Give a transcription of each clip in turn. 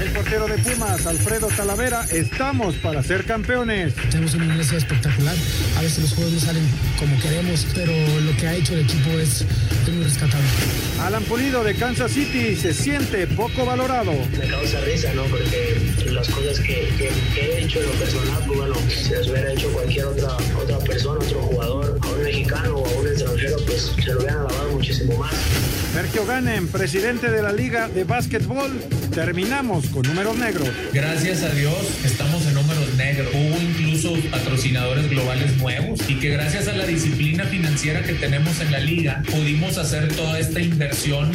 El portero de Pumas, Alfredo Talavera, estamos para ser campeones. Tenemos una iglesia espectacular. A veces los juegos no salen como queremos, pero lo que ha hecho el equipo es, muy rescatable. Alan Pulido de Kansas City se siente poco valorado. Me causa risa, ¿no? Porque las cosas que, he hecho en lo personal, pues bueno, si las hubiera hecho cualquier otra, otra persona, otro jugador, a un mexicano o a un extranjero, pues se lo hubieran alabado muchísimo más. Sergio Ganem, presidente de la Liga de Básquetbol, terminamos con números negros. Gracias a Dios estamos en números negros. Hubo incluso patrocinadores globales nuevos y que gracias a la disciplina financiera que tenemos en la liga pudimos hacer toda esta inversión.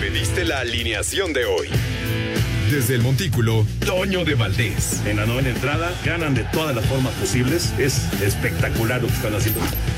Pediste la alineación de hoy. Desde el Montículo, Toño de Valdés. En la novena entrada, ganan de todas las formas posibles. Es espectacular lo que están haciendo.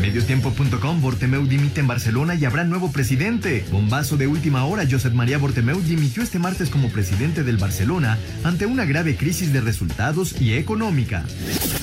Mediotiempo.com, Bortemeu dimite en Barcelona y habrá nuevo presidente. Bombazo de última hora, Josep María Bortemeu dimitió este martes como presidente del Barcelona ante una grave crisis de resultados y económica.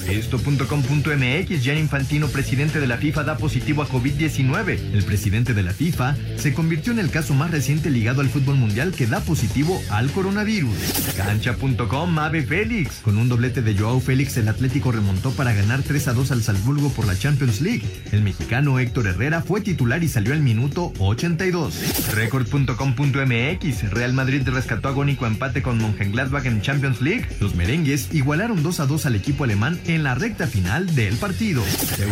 Esto.com.mx, Gian Infantino, presidente de la FIFA, da positivo a COVID-19. El presidente de la FIFA se convirtió en el caso más reciente ligado al fútbol mundial que da positivo al coronavirus. Cancha.com, Ave Félix. Con un doblete de Joao Félix, el Atlético remontó para ganar 3 a 2 al Salzburgo por la Champions League. El mexicano Héctor Herrera fue titular y salió al minuto 82. Record.com.mx Real Madrid rescató agónico empate con Mönchengladbach en Champions League. Los merengues igualaron 2 a 2 al equipo alemán en la recta final del partido.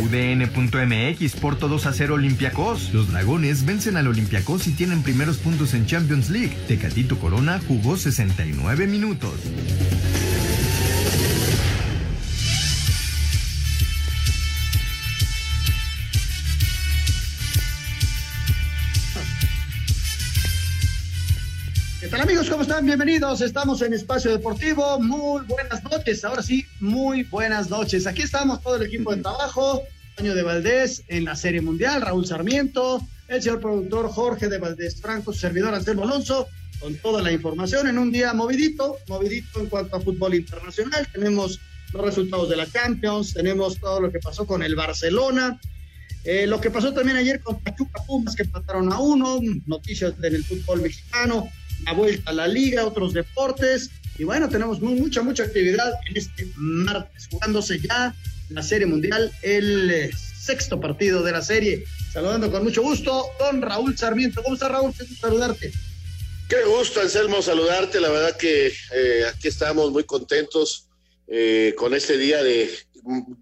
UDN.mx Porto 2 a 0 Olympiacos. Los dragones vencen al Olympiacos y tienen primeros puntos en Champions League. Tecatito Corona jugó 69 minutos. Hola amigos? ¿Cómo están? Bienvenidos. Estamos en Espacio Deportivo. Muy buenas noches. Ahora sí, muy buenas noches. Aquí estamos todo el equipo de trabajo. Año de Valdés en la Serie Mundial, Raúl Sarmiento, el señor productor Jorge de Valdés Franco, su servidor Anselmo Alonso, con toda la información en un día movidito, movidito en cuanto a fútbol internacional. Tenemos los resultados de la Champions, tenemos todo lo que pasó con el Barcelona, eh, lo que pasó también ayer con Pachuca Pumas, que empataron a uno, noticias en el fútbol mexicano, la vuelta a la liga, otros deportes. Y bueno, tenemos mucha, mucha actividad en este martes, jugándose ya la Serie Mundial, el eh, sexto partido de la serie. Saludando con mucho gusto, don Raúl Sarmiento. ¿Cómo estás, Raúl? Qué gusto saludarte. Qué gusto, Anselmo, saludarte. La verdad que eh, aquí estamos muy contentos eh, con este día de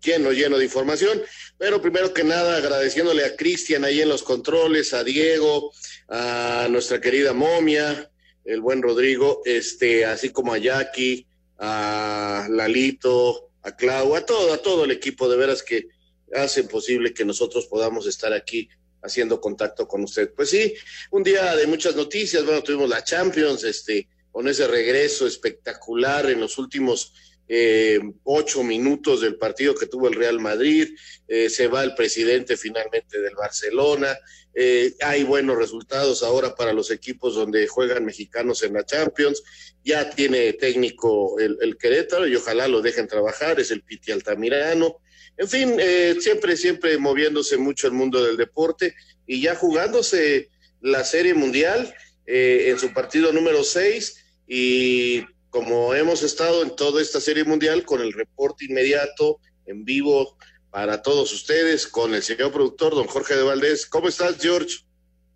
lleno, lleno de información. Pero primero que nada, agradeciéndole a Cristian ahí en los controles, a Diego, a nuestra querida Momia, el buen Rodrigo, este, así como a Jackie, a Lalito, a Clau, a todo, a todo el equipo de veras que hacen posible que nosotros podamos estar aquí haciendo contacto con usted. Pues sí, un día de muchas noticias, bueno, tuvimos la Champions, este, con ese regreso espectacular en los últimos eh, ocho minutos del partido que tuvo el Real Madrid, eh, se va el presidente finalmente del Barcelona, eh, hay buenos resultados ahora para los equipos donde juegan mexicanos en la Champions, ya tiene técnico el, Querétaro y ojalá lo dejen trabajar, es el Piti Altamirano, en fin, siempre, siempre moviéndose mucho el mundo del deporte y ya jugándose la Serie Mundial en su partido número seis y como hemos estado en toda esta serie mundial con el reporte inmediato, en vivo, para todos ustedes, con el señor productor, don Jorge de Valdés. ¿Cómo estás, George?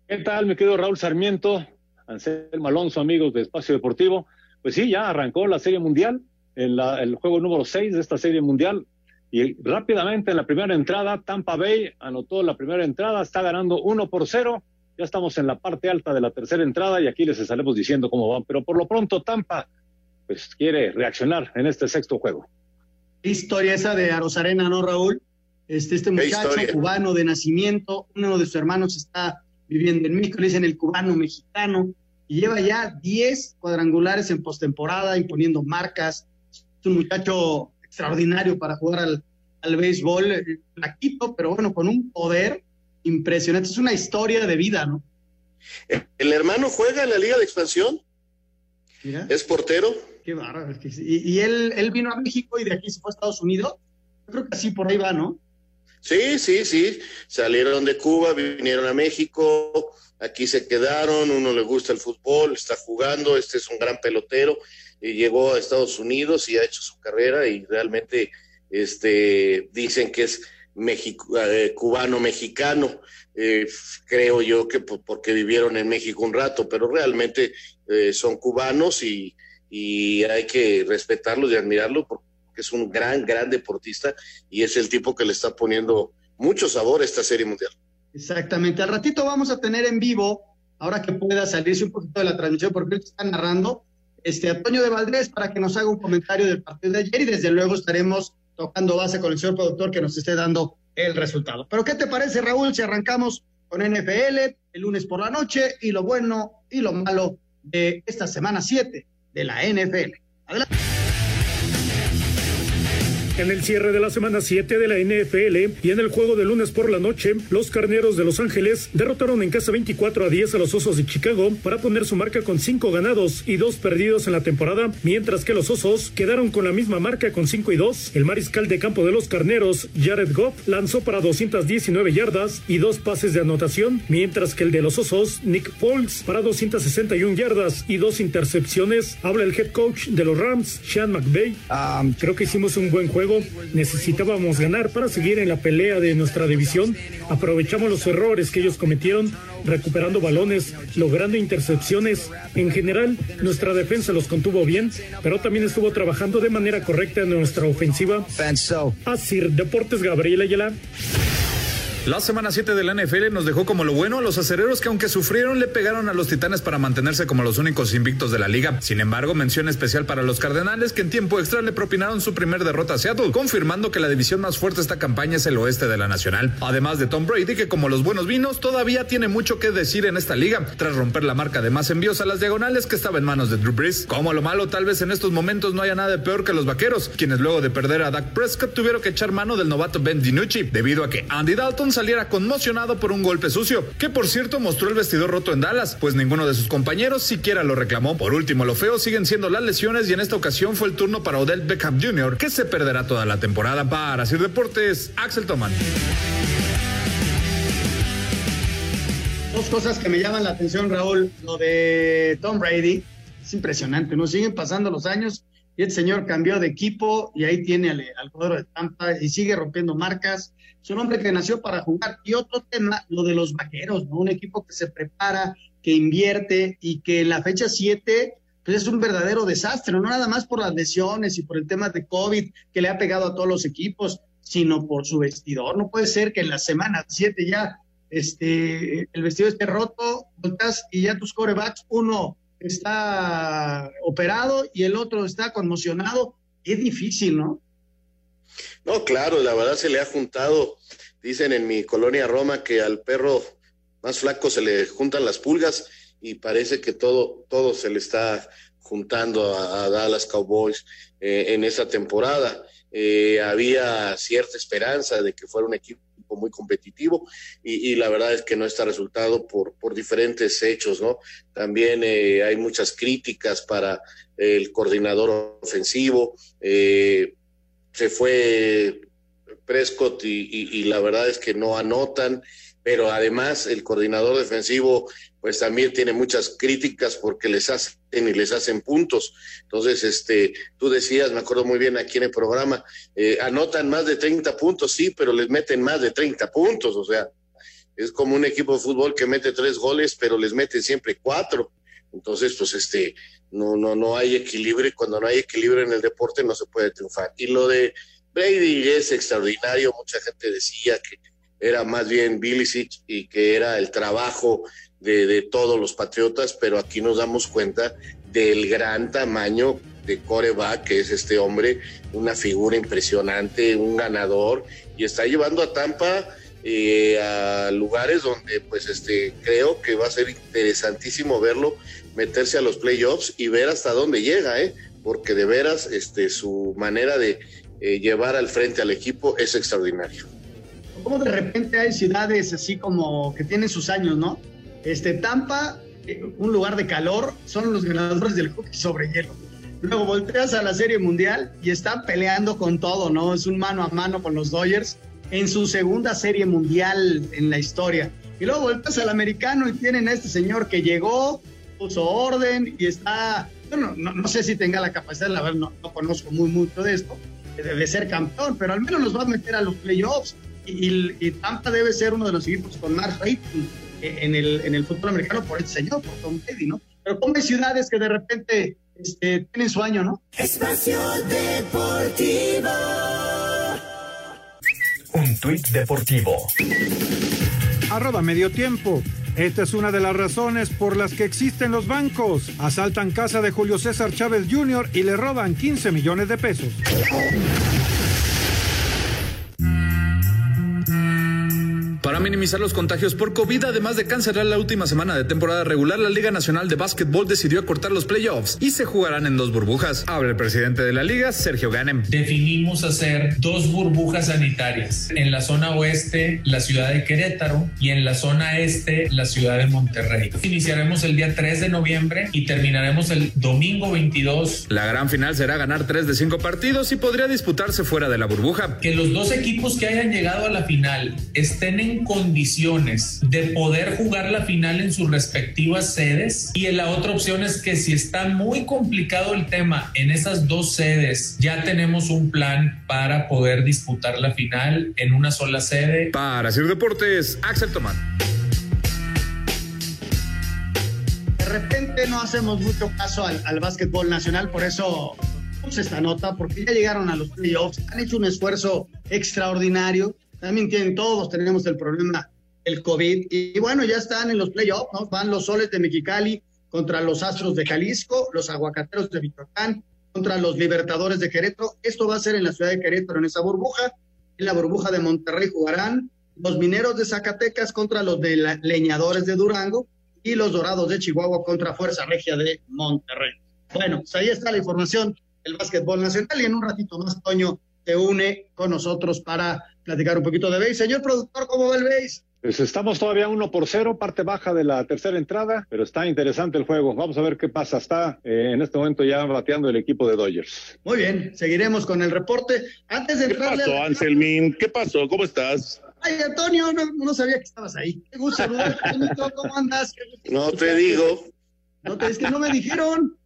¿Qué tal, mi querido Raúl Sarmiento? Anselmo Alonso, amigos de Espacio Deportivo. Pues sí, ya arrancó la serie mundial, en el juego número 6 de esta serie mundial. Y rápidamente en la primera entrada, Tampa Bay anotó la primera entrada, está ganando 1 por 0. Ya estamos en la parte alta de la tercera entrada y aquí les estaremos diciendo cómo van. Pero por lo pronto, Tampa pues quiere reaccionar en este sexto juego. Historia esa de Arosarena, ¿no, Raúl? Este, este muchacho cubano de nacimiento, uno de sus hermanos está viviendo en México, le dicen el cubano mexicano, y lleva ya 10 cuadrangulares en postemporada, imponiendo marcas. Es un muchacho extraordinario para jugar al, al béisbol, eh, flaquito, pero bueno, con un poder impresionante. Es una historia de vida, ¿no? El hermano juega en la Liga de Expansión. Es portero. Qué bárbaro. Y, y él, él vino a México y de aquí se fue a Estados Unidos. Yo creo que así por ahí va, ¿no? Sí, sí, sí. Salieron de Cuba, vinieron a México, aquí se quedaron, uno le gusta el fútbol, está jugando, este es un gran pelotero, y llegó a Estados Unidos y ha hecho su carrera y realmente este, dicen que es eh, cubano-mexicano. Eh, creo yo que porque vivieron en México un rato, pero realmente eh, son cubanos y, hay que respetarlos y admirarlos porque es un gran, gran deportista y es el tipo que le está poniendo mucho sabor a esta serie mundial. Exactamente. Al ratito vamos a tener en vivo, ahora que pueda salirse un poquito de la transmisión, porque él está narrando, este Antonio de Valdés para que nos haga un comentario del partido de ayer y desde luego estaremos tocando base con el señor productor que nos esté dando el resultado. Pero ¿qué te parece, Raúl, si arrancamos con NFL el lunes por la noche y lo bueno y lo malo de esta semana 7 de la NFL? Adelante. En el cierre de la semana 7 de la NFL y en el juego de lunes por la noche, los carneros de Los Ángeles derrotaron en casa 24 a 10 a los Osos de Chicago para poner su marca con 5 ganados y 2 perdidos en la temporada, mientras que los Osos quedaron con la misma marca con 5 y 2. El mariscal de campo de los carneros, Jared Goff, lanzó para 219 yardas y 2 pases de anotación, mientras que el de los Osos, Nick Foles, para 261 yardas y 2 intercepciones. Habla el head coach de los Rams, Sean McVay. Um, creo que hicimos un buen juego necesitábamos ganar para seguir en la pelea de nuestra división. Aprovechamos los errores que ellos cometieron, recuperando balones, logrando intercepciones. En general, nuestra defensa los contuvo bien, pero también estuvo trabajando de manera correcta en nuestra ofensiva. Así, Deportes Gabriel Ayala. La semana 7 de la NFL nos dejó como lo bueno a los acereros que aunque sufrieron le pegaron a los titanes para mantenerse como los únicos invictos de la liga. Sin embargo, mención especial para los cardenales que en tiempo extra le propinaron su primer derrota a Seattle, confirmando que la división más fuerte esta campaña es el oeste de la nacional. Además de Tom Brady que como los buenos vinos todavía tiene mucho que decir en esta liga, tras romper la marca de más envíos a las diagonales que estaba en manos de Drew Brees. Como lo malo, tal vez en estos momentos no haya nada peor que los vaqueros, quienes luego de perder a Dak Prescott tuvieron que echar mano del novato Ben DiNucci, debido a que Andy Dalton saliera conmocionado por un golpe sucio, que por cierto mostró el vestidor roto en Dallas, pues ninguno de sus compañeros siquiera lo reclamó. Por último, lo feo siguen siendo las lesiones y en esta ocasión fue el turno para Odell Beckham Jr., que se perderá toda la temporada. Para Sir Deportes, Axel Toman. Dos cosas que me llaman la atención, Raúl. Lo de Tom Brady es impresionante, ¿no? Siguen pasando los años y el señor cambió de equipo y ahí tiene al, al de Tampa y sigue rompiendo marcas es un hombre que nació para jugar. Y otro tema, lo de los vaqueros, ¿no? Un equipo que se prepara, que invierte y que en la fecha 7 pues es un verdadero desastre, no nada más por las lesiones y por el tema de COVID que le ha pegado a todos los equipos, sino por su vestidor. No puede ser que en la semana 7 ya este, el vestido esté roto, y ya tus corebacks, uno está operado y el otro está conmocionado. Es difícil, ¿no? No, claro, la verdad se le ha juntado, dicen en mi colonia Roma que al perro más flaco se le juntan las pulgas y parece que todo, todo se le está juntando a, Dallas Cowboys eh, en esta temporada. Eh, había cierta esperanza de que fuera un equipo muy competitivo y, la verdad es que no está resultado por, por diferentes hechos, ¿no? También eh, hay muchas críticas para el coordinador ofensivo, eh, se fue Prescott y, la verdad es que no anotan, pero además el coordinador defensivo pues también tiene muchas críticas porque les hacen y les hacen puntos. Entonces, este, tú decías, me acuerdo muy bien aquí en el programa, eh, anotan más de 30 puntos, sí, pero les meten más de 30 puntos, o sea, es como un equipo de fútbol que mete tres goles, pero les meten siempre cuatro. Entonces, pues este, no, no, no hay equilibrio y cuando no hay equilibrio en el deporte no se puede triunfar. Y lo de Brady es extraordinario, mucha gente decía que era más bien Bilicic y que era el trabajo de, todos los patriotas, pero aquí nos damos cuenta del gran tamaño de coreback, que es este hombre, una figura impresionante, un ganador, y está llevando a Tampa eh, a lugares donde pues este creo que va a ser interesantísimo verlo meterse a los playoffs y ver hasta dónde llega, ¿eh? porque de veras este, su manera de eh, llevar al frente al equipo es extraordinario. Como de repente hay ciudades así como que tienen sus años, ¿no? Este Tampa, eh, un lugar de calor, son los ganadores del hockey sobre hielo. Luego volteas a la Serie Mundial y están peleando con todo, ¿no? Es un mano a mano con los Dodgers en su segunda Serie Mundial en la historia. Y luego volteas al americano y tienen a este señor que llegó, puso orden y está, bueno, no, sé si tenga la capacidad, la verdad no, no conozco muy mucho de esto, de, ser campeón, pero al menos nos va a meter a los playoffs. Y, Tampa debe ser uno de los equipos con más rating en el, en el fútbol americano por este señor, por Tom Brady, ¿no? Pero como hay ciudades que de repente este, tienen su año, ¿no? Espacio Deportivo. Un tuit deportivo. Arroba medio tiempo. Esta es una de las razones por las que existen los bancos. Asaltan casa de Julio César Chávez Jr. y le roban 15 millones de pesos. Para minimizar los contagios por COVID, además de cancelar la última semana de temporada regular, la Liga Nacional de Básquetbol decidió acortar los playoffs y se jugarán en dos burbujas. Habla el presidente de la liga, Sergio Ganem. Definimos hacer dos burbujas sanitarias. En la zona oeste, la ciudad de Querétaro y en la zona este, la ciudad de Monterrey. Iniciaremos el día 3 de noviembre y terminaremos el domingo 22. La gran final será ganar 3 de 5 partidos y podría disputarse fuera de la burbuja. Que los dos equipos que hayan llegado a la final estén en condiciones de poder jugar la final en sus respectivas sedes. Y la otra opción es que si está muy complicado el tema en esas dos sedes, ya tenemos un plan para poder disputar la final en una sola sede. Para Sir Deportes, Axel Tomán. De repente no hacemos mucho caso al, al básquetbol nacional, por eso esta nota, porque ya llegaron a los playoffs, han hecho un esfuerzo extraordinario también tienen todos, tenemos el problema del COVID. Y, bueno, ya están en los playoffs. Van los soles de Mexicali contra los Astros de Jalisco, los Aguacateros de Michoacán contra los Libertadores de Querétaro. Esto va a ser en la ciudad de Querétaro, en esa burbuja. En la burbuja de Monterrey jugarán los Mineros de Zacatecas contra los de Leñadores de Durango y los Dorados de Chihuahua contra Fuerza Regia de Monterrey. Bueno, pues ahí está la información del básquetbol nacional y en un ratito más, Toño, se une con nosotros para platicar un poquito de béis. Señor productor, ¿cómo va el béis? Pues estamos todavía uno por cero, parte baja de la tercera entrada, pero está interesante el juego. Vamos a ver qué pasa. Está eh, en este momento ya bateando el equipo de Dodgers. Muy bien, seguiremos con el reporte. Antes de ¿Qué pasó, Anselmín? ¿Qué pasó? ¿Cómo estás? Ay, Antonio, no, sabía que estabas ahí. Qué gusto saludarte, ¿Cómo andas? No te digo. No te, es que no me dijeron.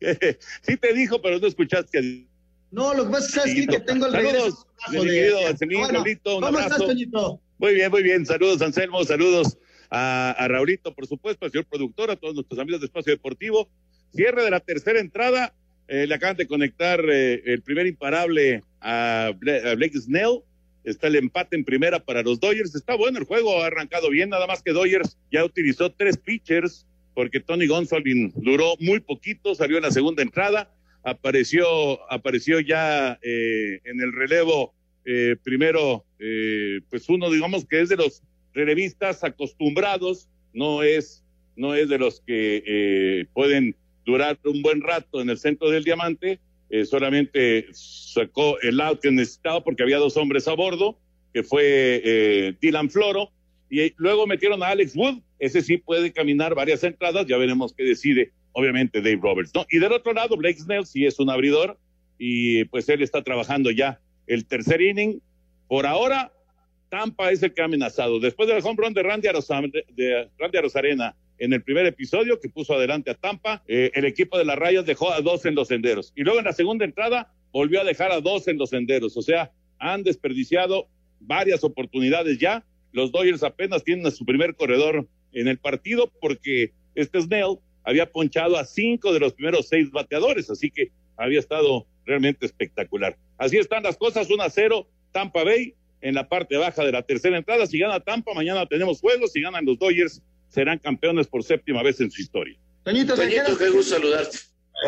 sí te dijo, pero no escuchaste no, lo que pasa es que, tengo el. Saludos, mi querido Anselmín, Raulito, un abrazo. Muy bien, muy bien. Saludos, Anselmo, saludos a, a Raulito, por supuesto, al señor productor, a todos nuestros amigos de Espacio Deportivo. Cierre de la tercera entrada. Eh, le acaban de conectar eh, el primer imparable a, Blake Snell. Está el empate en primera para los Dodgers. Está bueno el juego, ha arrancado bien, nada más que Dodgers ya utilizó tres pitchers porque Tony Gonsolin duró muy poquito, salió en la segunda entrada apareció, apareció ya eh, en el relevo eh, primero, eh, pues uno digamos que es de los relevistas acostumbrados, no es, no es de los que pueden durar un buen rato en el centro del diamante, solamente sacó el out que necesitaba porque había dos hombres a bordo, que fue Dylan Floro, y luego metieron a Alex Wood, ese sí puede caminar varias entradas, ya veremos qué decide obviamente Dave Roberts, ¿no? Y del otro lado, Blake Snell sí es un abridor y pues él está trabajando ya el tercer inning. Por ahora, Tampa es el que ha amenazado. Después del home run de Randy, de Randy Arozarena en el primer episodio que puso adelante a Tampa, eh, el equipo de las rayas dejó a dos en los senderos. Y luego en la segunda entrada volvió a dejar a dos en los senderos. O sea, han desperdiciado varias oportunidades ya. Los Dodgers apenas tienen a su primer corredor en el partido porque este Snell había ponchado a cinco de los primeros seis bateadores, así que había estado realmente espectacular. Así están las cosas, 1 a 0, Tampa Bay en la parte baja de la tercera entrada. Si gana Tampa, mañana tenemos juegos. Si ganan los Dodgers, serán campeones por séptima vez en su historia. Toñito, Toñito qué gusto saludarte.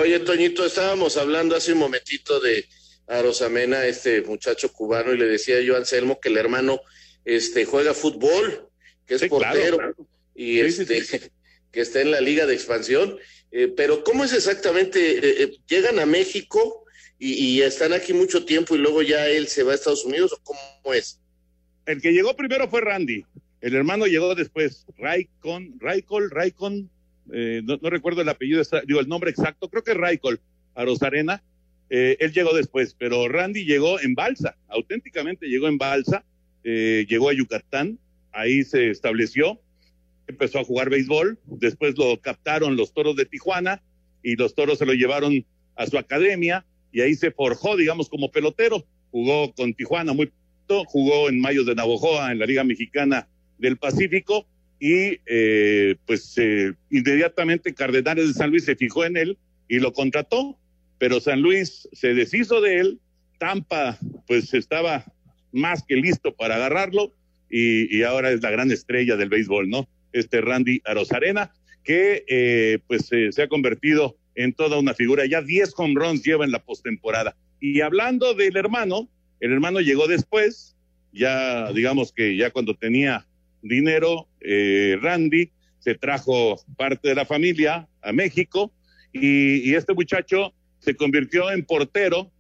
Oye, Toñito, estábamos hablando hace un momentito de Arosamena, este muchacho cubano, y le decía yo a Anselmo que el hermano este, juega fútbol, que es portero, y este, que está en la liga de expansión. Eh, pero ¿cómo es exactamente? Eh, eh, ¿Llegan a México y, están aquí mucho tiempo y luego ya él se va a Estados Unidos o cómo es? El que llegó primero fue Randy, el hermano llegó después, Raikon, Raikol, Raikon, no, no, recuerdo el apellido, digo el nombre exacto, creo que Raikol, a Rosarena, él llegó después, pero Randy llegó en balsa, auténticamente llegó en balsa, llegó a Yucatán, ahí se estableció, empezó a jugar béisbol, después lo captaron los toros de Tijuana y los toros se lo llevaron a su academia y ahí se forjó, digamos, como pelotero. Jugó con Tijuana muy pronto, jugó en Mayos de Navojoa en la Liga Mexicana del Pacífico y eh, pues eh, inmediatamente Cardenales de San Luis se fijó en él y lo contrató, pero San Luis se deshizo de él, Tampa pues estaba más que listo para agarrarlo y, y ahora es la gran estrella del béisbol, ¿no? Este Randy Arozarena, que eh, pues eh, se ha convertido en toda una figura. Ya 10 home runs lleva en la postemporada. Y hablando del hermano, el hermano llegó después, ya digamos que ya cuando tenía dinero, eh, Randy se trajo parte de la familia a México y, y este muchacho se convirtió en portero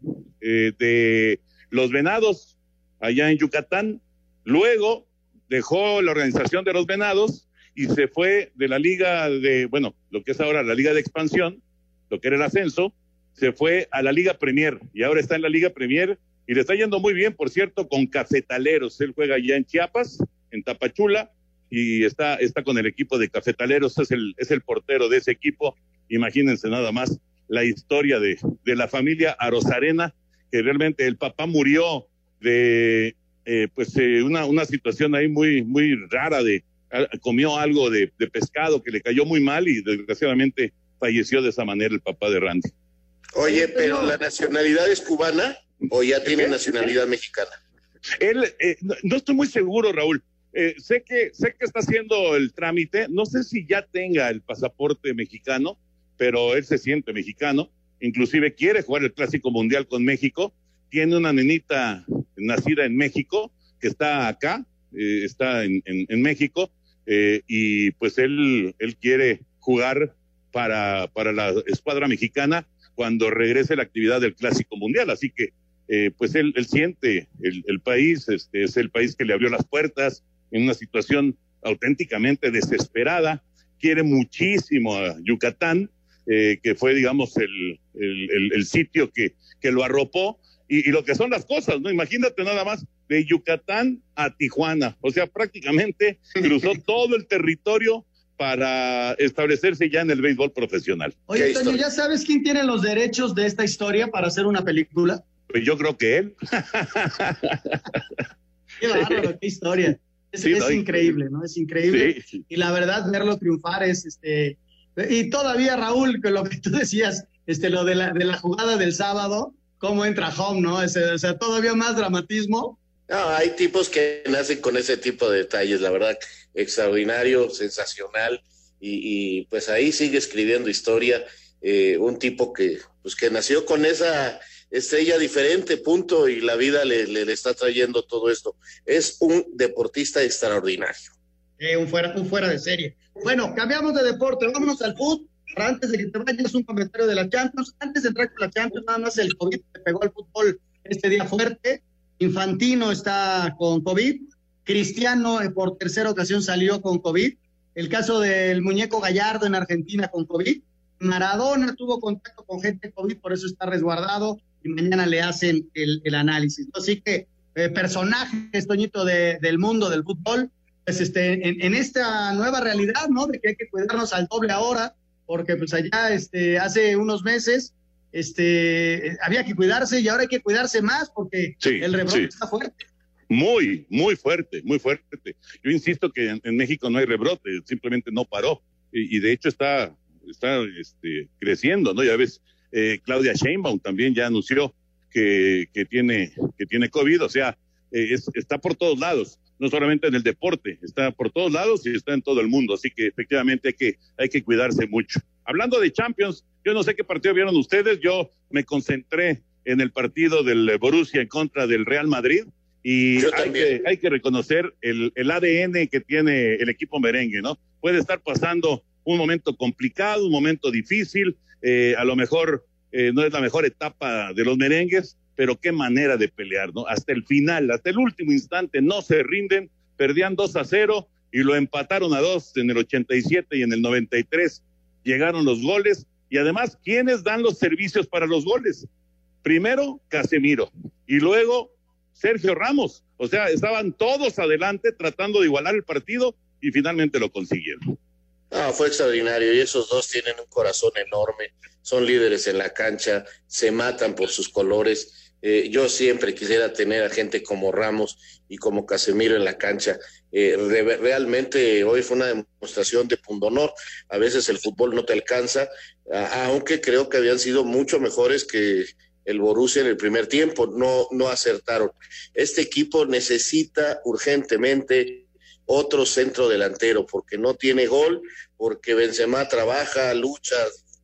de los Venados allá en Yucatán. Luego dejó la organización de los Venados y se fue de la liga de, bueno, lo que es ahora la liga de expansión, lo que era el ascenso, se fue a la liga Premier y ahora está en la liga Premier y le está yendo muy bien, por cierto, con Cafetaleros. Él juega ya en Chiapas, en Tapachula y está, está con el equipo de Cafetaleros, es el, es el portero de ese equipo. Imagínense nada más la historia de, de la familia Arozarena, que realmente el papá murió de eh, pues eh, una, una situación ahí muy, muy rara de, comió algo de, pescado que le cayó muy mal y desgraciadamente falleció de esa manera el papá de Randy. Oye, pero la nacionalidad es cubana o ya tiene nacionalidad mexicana. Él, eh, no, estoy muy seguro, Raúl. Eh, sé que sé que está haciendo el trámite. No sé si ya tenga el pasaporte mexicano, pero él se siente mexicano. Inclusive quiere jugar el Clásico Mundial con México. Tiene una nenita nacida en México que está acá, eh, está en, en México eh, y pues él, él quiere jugar para, para la escuadra mexicana cuando regrese la actividad del Clásico Mundial. Así que, eh, pues él, siente el, el, país, este, es el país que le abrió las puertas en una situación auténticamente desesperada, quiere muchísimo a Yucatán, eh, que fue, digamos, el, el, el, sitio que, que lo arropó, y, y, lo que son las cosas, ¿no? Imagínate nada más, de Yucatán a Tijuana. O sea, prácticamente cruzó todo el territorio para establecerse ya en el béisbol profesional. Oye, Toño, ¿ya sabes quién tiene los derechos de esta historia para hacer una película? Pues yo creo que él. qué bárbaro, qué historia. Es, es increíble, ¿no? Es increíble. Sí, y la verdad, verlo triunfar es este. Y todavía, Raúl, que lo que tú decías, este, lo de la, de la jugada del sábado, cómo entra home, ¿no? Ese, o sea, todavía más dramatismo no, hay tipos que nacen con ese tipo de detalles, la verdad, extraordinario, sensacional, y, pues ahí sigue escribiendo historia, eh, un tipo que, pues que nació con esa estrella diferente, punto, y la vida le, le, está trayendo todo esto. Es un deportista extraordinario. Eh, un, fuera, un fuera de serie. Bueno, cambiamos de deporte, vámonos al fútbol. Antes de que te vayas, un comentario de la Champions. Antes de entrar con la Champions, nada más el COVID te pegó al fútbol este día fuerte. Infantino está con COVID, Cristiano eh, por tercera ocasión salió con COVID, el caso del muñeco Gallardo en Argentina con COVID, Maradona tuvo contacto con gente COVID, por eso está resguardado y mañana le hacen el, análisis. Así que eh, personajes, Toñito, de, del mundo del fútbol, pues este, en, en, esta nueva realidad, ¿no? De que hay que cuidarnos al doble ahora, porque pues allá este, hace unos meses este, había que cuidarse y ahora hay que cuidarse más porque sí, el rebrote sí. está fuerte. Muy, muy fuerte, muy fuerte. Yo insisto que en, en México no hay rebrote, simplemente no paró y, y de hecho está, está este, creciendo, ¿no? Ya ves, eh, Claudia Sheinbaum también ya anunció que, que, tiene, que tiene COVID, o sea, eh, es, está por todos lados, no solamente en el deporte, está por todos lados y está en todo el mundo, así que efectivamente hay que, hay que cuidarse mucho. Hablando de Champions, yo no sé qué partido vieron ustedes, yo me concentré en el partido del Borussia en contra del Real Madrid Y hay que, hay que, reconocer el, el, ADN que tiene el equipo merengue, ¿no? Puede estar pasando un momento complicado, un momento difícil, eh, a lo mejor eh, no es la mejor etapa de los merengues, pero qué manera de pelear, ¿no? Hasta el final, hasta el último instante, no se rinden, perdían 2 a 0 y lo empataron a 2 en el 87 y en el 93 llegaron los goles. Y además, ¿quiénes dan los servicios para los goles? Primero, Casemiro y luego Sergio Ramos. O sea, estaban todos adelante tratando de igualar el partido y finalmente lo consiguieron. Ah, fue extraordinario y esos dos tienen un corazón enorme, son líderes en la cancha, se matan por sus colores. Eh, yo siempre quisiera tener a gente como Ramos y como Casemiro en la cancha. Eh, realmente hoy fue una demostración de pundonor. A veces el fútbol no te alcanza, aunque creo que habían sido mucho mejores que, el Borussia en el primer tiempo, no, no acertaron. Este equipo necesita urgentemente otro centro delantero, porque no tiene gol, porque Benzema trabaja, lucha,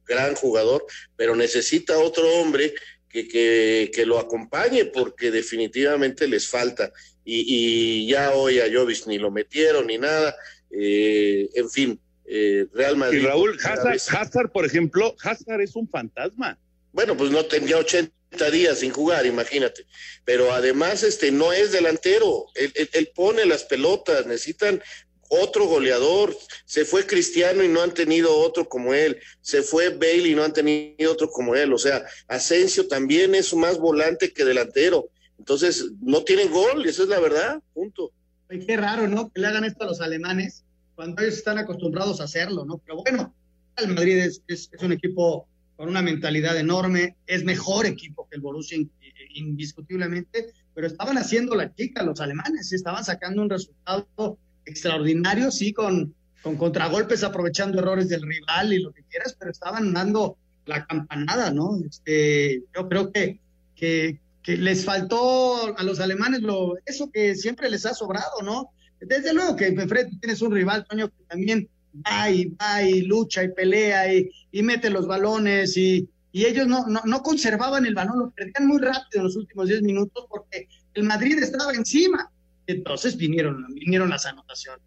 gran jugador, pero necesita otro hombre que, que, que lo acompañe, porque definitivamente les falta. Y, ya hoy a Jovis ni lo metieron ni nada. Eh, en fin, eh, Real Madrid. Y Raúl, Hazard, Hazard, por ejemplo, Hazard es un fantasma bueno, pues no tenía 80 días sin jugar, imagínate. Pero además, este, no es delantero. Él, pone las pelotas, necesitan otro goleador. Se fue Cristiano y no han tenido otro como él. Se fue Bale y no han tenido otro como él. O sea, Asensio también es más volante que delantero. Entonces, no tienen gol, esa es la verdad, punto. qué raro, ¿no? Que le hagan esto a los alemanes cuando ellos están acostumbrados a hacerlo, ¿no? Pero bueno, el Madrid es un equipo con una mentalidad enorme, es mejor equipo que el Borussia indiscutiblemente, pero estaban haciendo la chica los alemanes, estaban sacando un resultado extraordinario, sí, con, con contragolpes, aprovechando errores del rival y lo que quieras, pero estaban dando la campanada, ¿no? Este, yo creo que, que, les faltó a los alemanes lo, eso que siempre les ha sobrado, ¿no? Desde luego que enfrente tienes un rival, Toño, que también va y va y lucha y pelea y, y mete los balones y, y ellos no, no, no, conservaban el balón, lo perdían muy rápido en los últimos 10 minutos porque el Madrid estaba encima. Entonces vinieron, vinieron las anotaciones.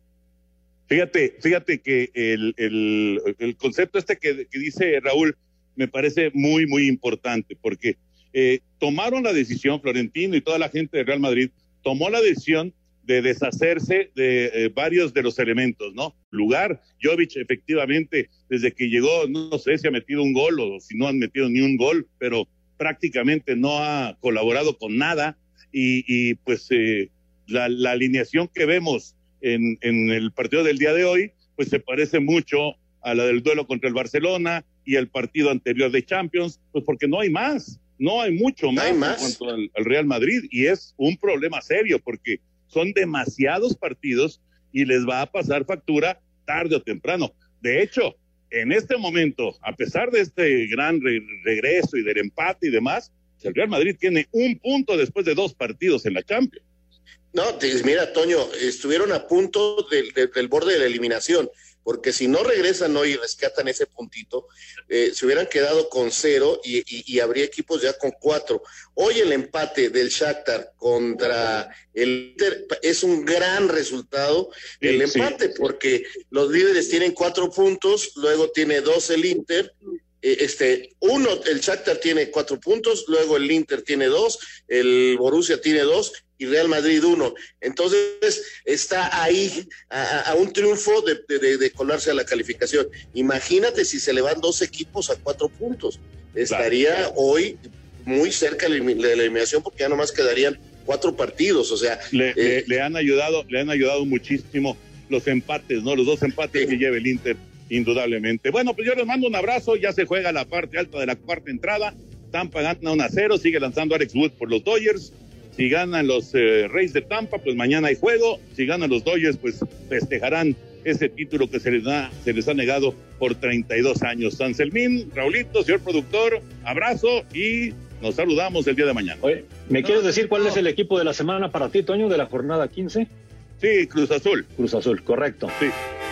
Fíjate, fíjate que el, el, el concepto este que, que, dice Raúl me parece muy, muy importante porque eh, tomaron la decisión, Florentino y toda la gente de Real Madrid tomó la decisión de deshacerse de eh, varios de los elementos, ¿no? Lugar, Jovic efectivamente, desde que llegó, no sé si ha metido un gol o si no han metido ni un gol, pero prácticamente no ha colaborado con nada y, pues eh, la, alineación que vemos en, en el partido del día de hoy, pues se parece mucho a la del duelo contra el Barcelona y el partido anterior de Champions, pues porque no hay más, no hay mucho más, en cuanto al, al Real Madrid y es un problema serio porque son demasiados partidos y les va a pasar factura tarde o temprano. De hecho, en este momento, a pesar de este gran regreso y del empate y demás, el Real Madrid tiene un punto después de dos partidos en la Champions. No, mira, Toño, estuvieron a punto del borde de la eliminación porque si no regresan hoy y rescatan ese puntito, eh, se hubieran quedado con cero y, habría equipos ya con cuatro. Hoy el empate del Shakhtar contra el Inter es un gran resultado, el empate, porque los líderes tienen cuatro puntos, luego tiene dos el Inter, eh, este, uno, el Shakhtar tiene cuatro puntos, luego el Inter tiene dos, el Borussia tiene dos y Real Madrid uno. Entonces está ahí a, un triunfo de, colarse a la calificación. Imagínate si se le van dos equipos a cuatro puntos. Estaría hoy muy cerca de la eliminación porque ya nomás quedarían cuatro partidos. O sea, le, eh, han ayudado, le han ayudado muchísimo los empates, ¿no? Los dos empates que lleva el Inter indudablemente. Bueno, pues yo les mando un abrazo, ya se juega la parte alta de la cuarta entrada, Tampa gana 1 a 0, sigue lanzando Alex Wood por los Dodgers, si ganan los eh, Reyes de Tampa, pues mañana hay juego, si ganan los Dodgers, pues festejarán ese título que se les, da, se les ha negado por 32 años. San Selmín, Raulito, señor productor, abrazo y nos saludamos el día de mañana. Oye, ¿me quieres decir cuál es el equipo de la semana para ti, Toño, de la jornada 15? Sí, Cruz Azul. Cruz Azul, correcto. Sí.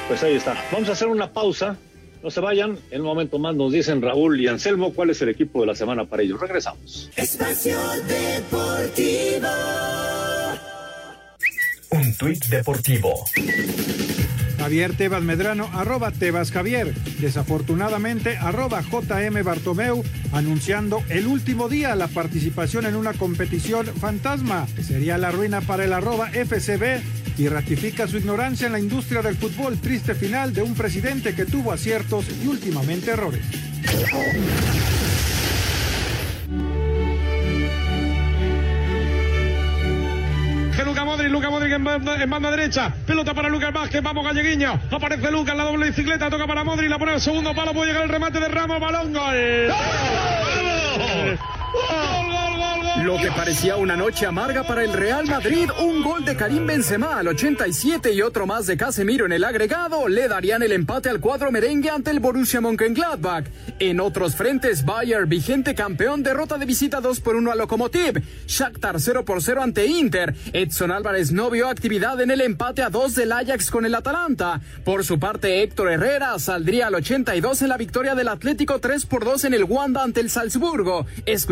Pues ahí está. Vamos a hacer una pausa. No se vayan. En un momento más nos dicen Raúl y Anselmo cuál es el equipo de la semana para ellos. Regresamos. Espacio Deportivo. tuit deportivo. Javier Tebas Medrano, arroba Tebas Javier. Desafortunadamente, arroba JM Bartomeu, anunciando el último día la participación en una competición fantasma, que sería la ruina para el arroba FCB, y ratifica su ignorancia en la industria del fútbol. Triste final de un presidente que tuvo aciertos y últimamente errores. Luca Modric, Luca Modric en banda, en banda, derecha, pelota para Lucas Vázquez, vamos Galleguiño, aparece Lucas, la doble bicicleta, toca para Modric, la pone al segundo palo, puede llegar el remate de Ramos, balón, gol. ¡Gol! ¡Gol, gol, gol, Lo que parecía una noche amarga para el Real Madrid, un gol de Karim Benzema al 87 y otro más de Casemiro en el agregado le darían el empate al cuadro merengue ante el Borussia Mönchengladbach. En otros frentes, Bayer, vigente campeón, derrota de visita 2 por 1 a Lokomotiv. Shakhtar 0 por 0 ante Inter. Edson Álvarez no vio actividad en el empate a 2 del Ajax con el Atalanta. Por su parte, Héctor Herrera saldría al 82 en la victoria del Atlético 3 por 2 en el Wanda ante el Salzburgo.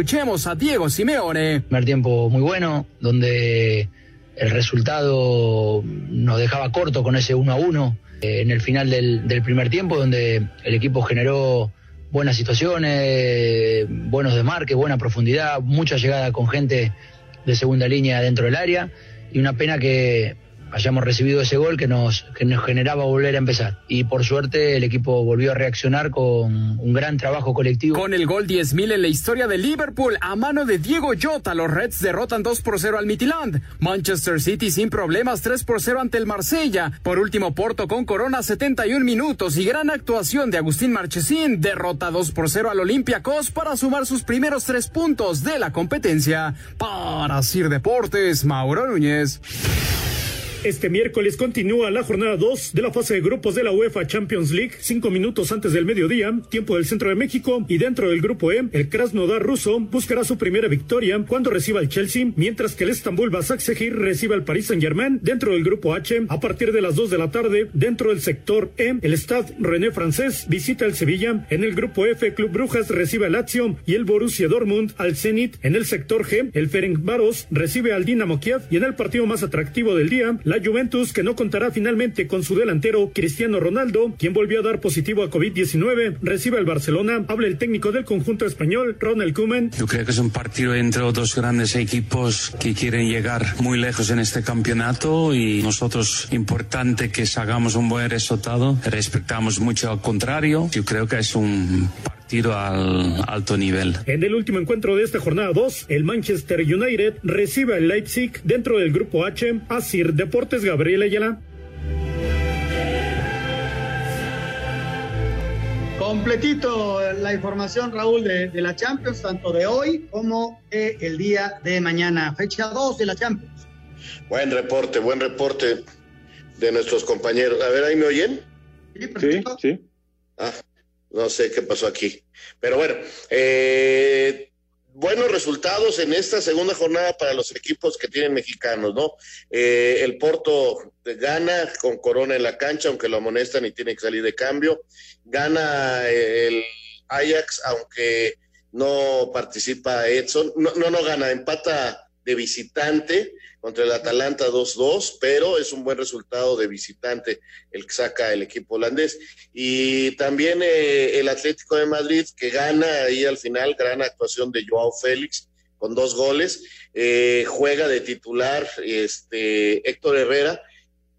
Escuchemos a Diego Simeone. Primer tiempo muy bueno, donde el resultado nos dejaba corto con ese 1 a 1 eh, en el final del, del primer tiempo, donde el equipo generó buenas situaciones, buenos desmarques, buena profundidad, mucha llegada con gente de segunda línea dentro del área y una pena que hayamos recibido ese gol que nos, que nos generaba volver a empezar. Y por suerte el equipo volvió a reaccionar con un gran trabajo colectivo. Con el gol 10.000 en la historia de Liverpool a mano de Diego Jota, los Reds derrotan 2 por 0 al Midland. Manchester City sin problemas 3 por 0 ante el Marsella. Por último, Porto con Corona 71 minutos y gran actuación de Agustín Marchesín derrota 2 por 0 al Olympiacos para sumar sus primeros tres puntos de la competencia. Para Sir Deportes, Mauro Núñez. Este miércoles continúa la jornada 2 de la fase de grupos de la UEFA Champions League, cinco minutos antes del mediodía, tiempo del centro de México, y dentro del grupo E, el Krasnodar ruso buscará su primera victoria cuando reciba al Chelsea, mientras que el Estambul Basaksehir reciba al Paris Saint Germain dentro del grupo H. A partir de las 2 de la tarde, dentro del sector E, el Stade René Francés visita el Sevilla, en el grupo F, Club Brujas recibe al Lazio y el Borussia Dortmund al Zenit, en el sector G, el Ferencváros recibe al Dinamo Kiev. Y en el partido más atractivo del día, la Juventus, que no contará finalmente con su delantero Cristiano Ronaldo, quien volvió a dar positivo a COVID-19, recibe al Barcelona. Habla el técnico del conjunto español, Ronald Koeman. Yo creo que es un partido entre dos grandes equipos que quieren llegar muy lejos en este campeonato y nosotros importante que hagamos un buen resultado. Respetamos mucho al contrario. Yo creo que es un partido al alto nivel. En el último encuentro de esta jornada 2, el Manchester United recibe al Leipzig dentro del grupo H. Asir Deportes Gabriel Ayala. Completito la información, Raúl, de, de, la Champions, tanto de hoy como de el día de mañana, fecha 2 de la Champions. Buen reporte, buen reporte de nuestros compañeros. A ver, ¿ahí me oyen? Sí, sí. sí. Ah, no sé qué pasó aquí. Pero bueno, eh, buenos resultados en esta segunda jornada para los equipos que tienen mexicanos, ¿no? Eh, el Porto gana con Corona en la cancha, aunque lo amonestan y tiene que salir de cambio. Gana el Ajax, aunque no participa Edson. No, no, no gana, empata de visitante contra el Atalanta 2-2, pero es un buen resultado de visitante el que saca el equipo holandés. Y también eh, el Atlético de Madrid que gana ahí al final, gran actuación de Joao Félix con dos goles, eh, juega de titular este Héctor Herrera,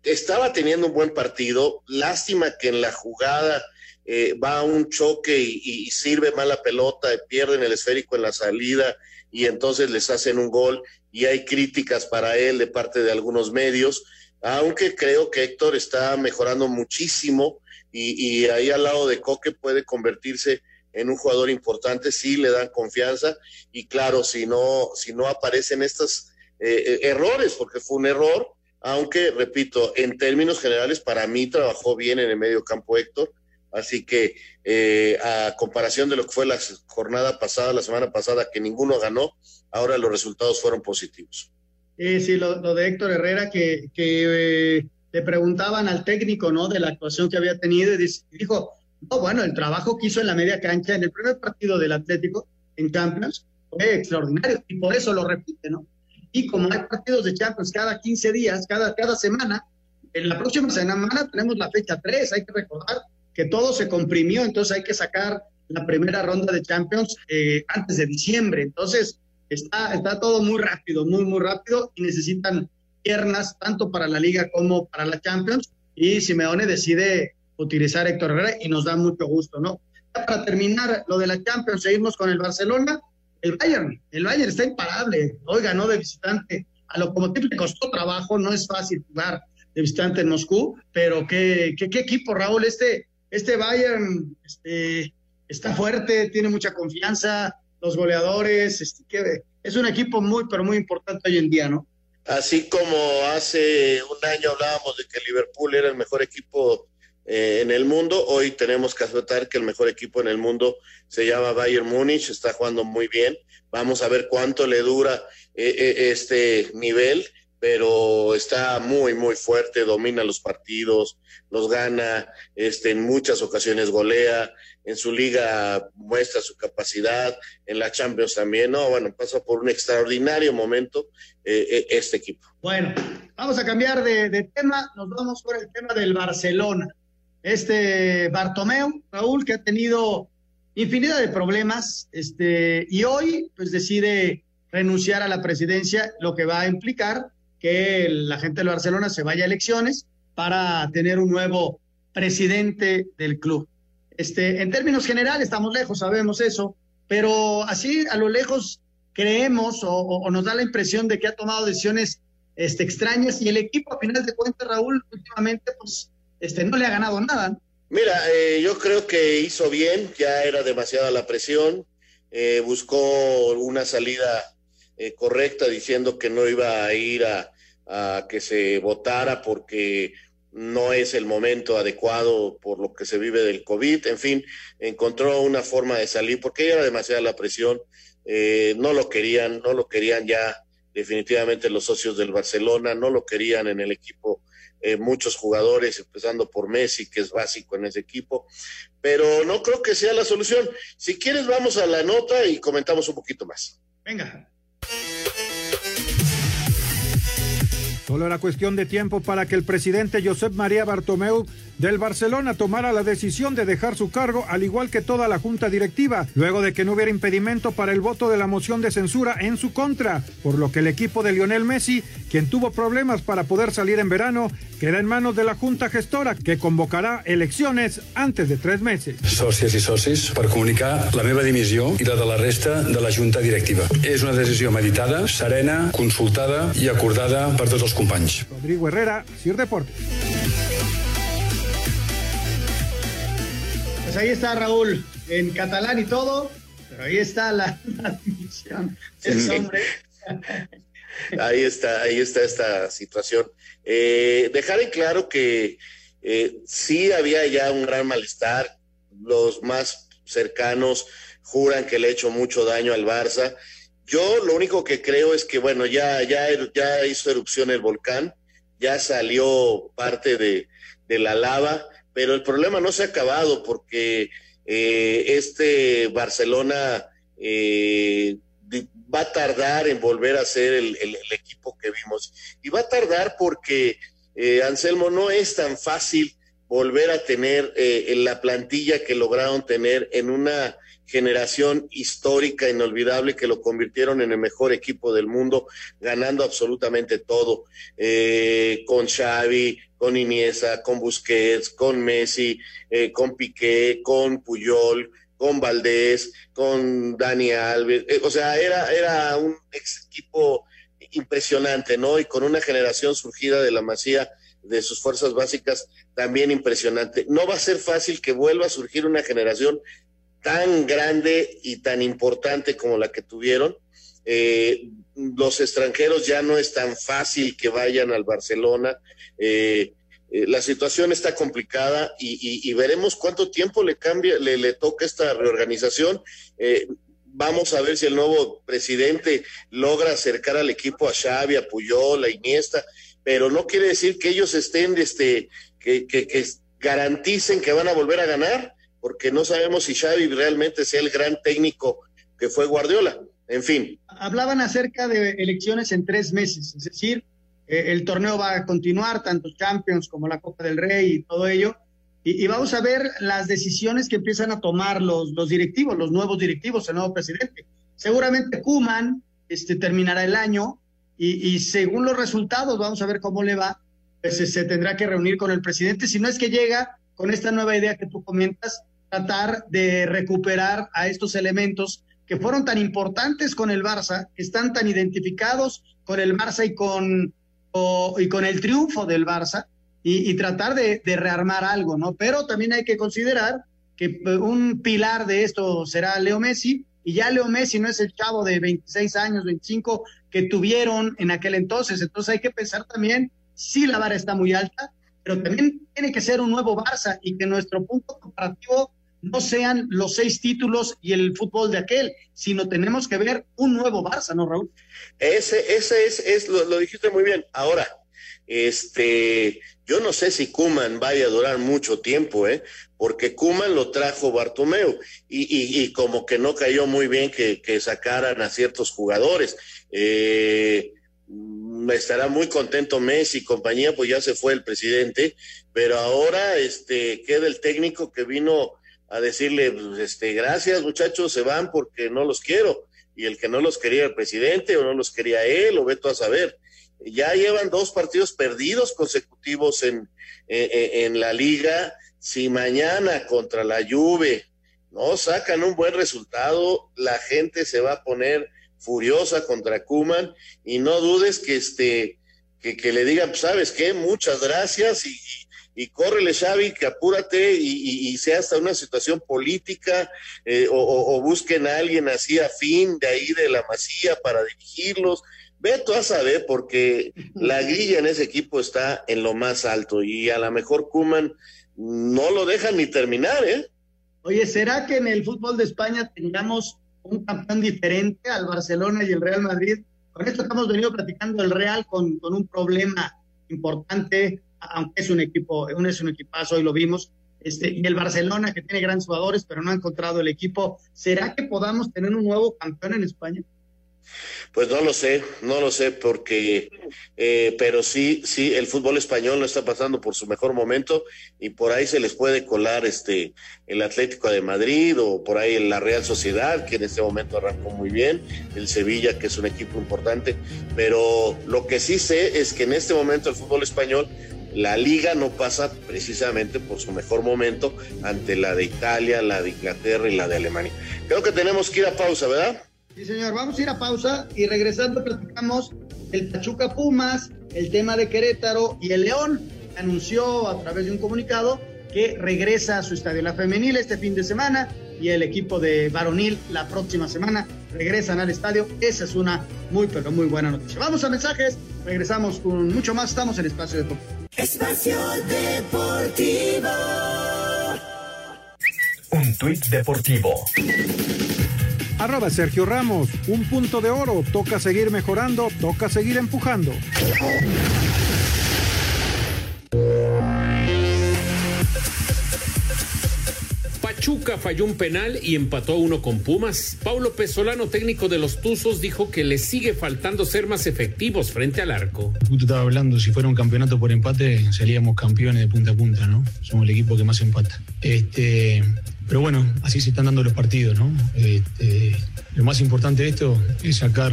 estaba teniendo un buen partido, lástima que en la jugada eh, va un choque y, y, sirve mal la pelota, pierden el esférico en la salida y entonces les hacen un gol y hay críticas para él de parte de algunos medios, aunque creo que Héctor está mejorando muchísimo y, y ahí al lado de Coque puede convertirse en un jugador importante, sí le dan confianza y claro, si no, si no aparecen estos eh, errores, porque fue un error, aunque repito, en términos generales para mí trabajó bien en el medio campo Héctor, así que eh, a comparación de lo que fue la jornada pasada, la semana pasada, que ninguno ganó, ahora los resultados fueron positivos. Eh, sí, lo, de Héctor Herrera, que, que eh, le preguntaban al técnico, ¿no? De la actuación que había tenido y dijo, no, bueno, el trabajo que hizo en la media cancha en el primer partido del Atlético en Champions fue extraordinario y por eso lo repite, ¿no? y como hay partidos de Champions cada 15 días, cada, cada semana, en la próxima semana tenemos la fecha 3, hay que recordar que todo se comprimió, entonces hay que sacar la primera ronda de Champions eh, antes de diciembre, entonces está, está todo muy rápido, muy, muy rápido y necesitan piernas tanto para la liga como para la Champions. Y Simeone decide utilizar Héctor Herrera y nos da mucho gusto, ¿no? para terminar lo de la Champions, seguimos con el Barcelona, el Bayern, el Bayern está imparable, hoy ganó de visitante, a lo como le costó trabajo, no es fácil jugar de visitante en Moscú, pero qué, qué, qué equipo, Raúl, este, este Bayern este, está fuerte, tiene mucha confianza, los goleadores, este, que, es un equipo muy, pero muy importante hoy en día, ¿no? Así como hace un año hablábamos de que Liverpool era el mejor equipo eh, en el mundo. Hoy tenemos que aceptar que el mejor equipo en el mundo se llama Bayern Múnich, está jugando muy bien. Vamos a ver cuánto le dura eh, eh, este nivel, pero está muy, muy fuerte, domina los partidos, los gana, este, en muchas ocasiones golea, en su liga muestra su capacidad, en la Champions también, no, bueno, pasa por un extraordinario momento este equipo. Bueno, vamos a cambiar de, de tema, nos vamos por el tema del Barcelona este Bartomeu, Raúl, que ha tenido infinidad de problemas, este, y hoy pues decide renunciar a la presidencia, lo que va a implicar que la gente de Barcelona se vaya a elecciones para tener un nuevo presidente del club. Este, en términos generales, estamos lejos, sabemos eso, pero así a lo lejos creemos o, nos da la impresión de que ha tomado decisiones este, extrañas y el equipo, a final de cuentas, Raúl, últimamente, pues este, no le ha ganado nada. Mira, eh, yo creo que hizo bien, ya era demasiada la presión, eh, buscó una salida eh, correcta diciendo que no iba a ir a, que se votara porque no es el momento adecuado por lo que se vive del COVID, en fin, encontró una forma de salir porque era demasiada la presión, no lo querían, no lo querían ya definitivamente los socios del Barcelona, no lo querían en el equipo eh, muchos jugadores, empezando por Messi, que es básico en ese equipo, pero no creo que sea la solución. Si quieres, vamos a la nota y comentamos un poquito más. Venga. Solo era cuestión de tiempo para que el presidente Josep María Bartomeu del Barcelona tomara la decisión de dejar su cargo, al igual que toda la junta directiva, luego de que no hubiera impedimento para el voto de la moción de censura en su contra, por lo que el equipo de Lionel Messi, quien tuvo problemas para poder salir en verano, queda en manos de la junta gestora, que convocará elecciones antes de tres meses. Socios y socis, para comunicar la meva dimissió y la de la resta de la junta directiva. Es una decisión meditada, serena, consultada y acordada per tots els Rodrigo Herrera, Sir Deportes. Ahí está Raúl, en catalán y todo, pero ahí está la, ahí está, ahí está esta situación. Eh, dejar en claro que eh, sí había ya un gran malestar, los más cercanos juran que le ha hecho mucho daño al Barça. Yo lo único que creo es que, bueno, ya, ya, ya hizo erupción el volcán, ya salió parte de, la lava, pero el problema no se ha acabado porque eh, este Barcelona eh, va a tardar en volver a ser el, equipo que vimos. Y va a tardar porque, eh, Anselmo, no es tan fácil volver a tener la plantilla que lograron tener en una generación histórica, inolvidable, que lo convirtieron en el mejor equipo del mundo, ganando absolutamente todo, eh, con Xavi, con Iniesta, con Busquets, con Messi, eh, con Piqué, con Puyol, con Valdés, con Dani Alves, eh, o sea, era, era un equipo impresionante, ¿no? Y con una generación surgida de la Masía de sus fuerzas básicas también impresionante. No va a ser fácil que vuelva a surgir una generación tan grande y tan importante como la que tuvieron. Eh, los extranjeros ya no es tan fácil que vayan al Barcelona. Eh, eh, la situación está complicada y, veremos cuánto tiempo le cambia, le, le toca esta reorganización. vamos a ver si el nuevo presidente logra acercar al equipo a Xavi, a Puyol, a Iniesta, pero no quiere decir que ellos estén, este, que, que, que garanticen que van a volver a ganar porque no sabemos si Xavi realmente sea el gran técnico que fue Guardiola. en fin. Hablaban acerca de elecciones en tres meses, es decir, eh, el torneo va a continuar, tanto Champions como la Copa del Rey y todo ello, y, vamos a ver las decisiones que empiezan a tomar los, los directivos, los nuevos directivos, el nuevo presidente. Seguramente Kuman este, terminará el año y, y según los resultados, vamos a ver cómo le va, pues se tendrá que reunir con el presidente, si no es que llega con esta nueva idea que tú comentas, tratar de recuperar a estos elementos que fueron tan importantes con el Barça, que están tan identificados con el Barça y con, y con el triunfo del Barça, y, tratar de, rearmar algo, ¿no? Pero también hay que considerar que eh, un pilar de esto será Leo Messi, y ya Leo Messi no es el chavo de 26 años, 25 que tuvieron en aquel entonces, entonces hay que pensar también si la vara está muy alta, pero también tiene que ser un nuevo Barça y que nuestro punto comparativo no sean los seis títulos y el fútbol de aquel, sino tenemos que ver un nuevo Barça, ¿no, Raúl? Ese, ese es, es lo, dijiste muy bien. Ahora, este, yo no sé si Kuman vaya a durar mucho tiempo, ¿eh? Porque Kuman lo trajo Bartomeu y, y, como que no cayó muy bien que, sacaran a ciertos jugadores. Eh, estará muy contento Messi y compañía, pues ya se fue el presidente, pero ahora este queda el técnico que vino a decirle, pues, este, gracias muchachos, se van porque no los quiero. Y el que no los quería el presidente o no los quería él, o veto a saber. Ya llevan dos partidos perdidos consecutivos en, en, la liga. Si mañana contra la Juve no sacan un buen resultado, la gente se va a poner furiosa contra Kuman y no dudes que este que, que le digan, pues, sabes qué, muchas gracias y, y córrele Xavi, que apúrate y, sea hasta una situación política eh, o, busquen a alguien así afín de ahí de la masía para dirigirlos. Ve tú a saber, porque la grilla en ese equipo está en lo más alto y a lo mejor Kuman no lo dejan ni terminar, ¿eh? Oye, ¿será que en el fútbol de España tengamos un campeón diferente al Barcelona y el Real Madrid? Con esto estamos venido platicando el Real con un problema importante aunque es un equipo, es un equipazo y lo vimos, este, y el Barcelona que tiene grandes jugadores, pero no ha encontrado el equipo. ¿Será que podamos tener un nuevo campeón en España? Pues no lo sé, no lo sé, porque, eh, pero sí, sí, el fútbol español no está pasando por su mejor momento y por ahí se les puede colar este el Atlético de Madrid o por ahí la Real Sociedad, que en este momento arrancó muy bien, el Sevilla, que es un equipo importante, pero lo que sí sé es que en este momento el fútbol español la liga no pasa precisamente por su mejor momento ante la de Italia, la de Inglaterra y la de Alemania. Creo que tenemos que ir a pausa, ¿verdad? Sí, señor, vamos a ir a pausa y regresando platicamos el Pachuca Pumas, el tema de Querétaro y el León anunció a través de un comunicado que regresa a su estadio la femenil este fin de semana y el equipo de varonil la próxima semana regresan al estadio. Esa es una muy pero muy buena noticia. Vamos a mensajes, regresamos con mucho más, estamos en Espacio Deportivo. Espacio Deportivo. Un tuit deportivo. Arroba Sergio Ramos, un punto de oro, toca seguir mejorando, toca seguir empujando. Pachuca falló un penal y empató uno con Pumas. Paulo Pesolano, técnico de los Tuzos, dijo que le sigue faltando ser más efectivos frente al arco. Justo estaba hablando, si fuera un campeonato por empate, seríamos campeones de punta a punta, ¿no? Somos el equipo que más empata. Este, pero bueno, así se están dando los partidos, ¿no? Este, lo más importante de esto es sacar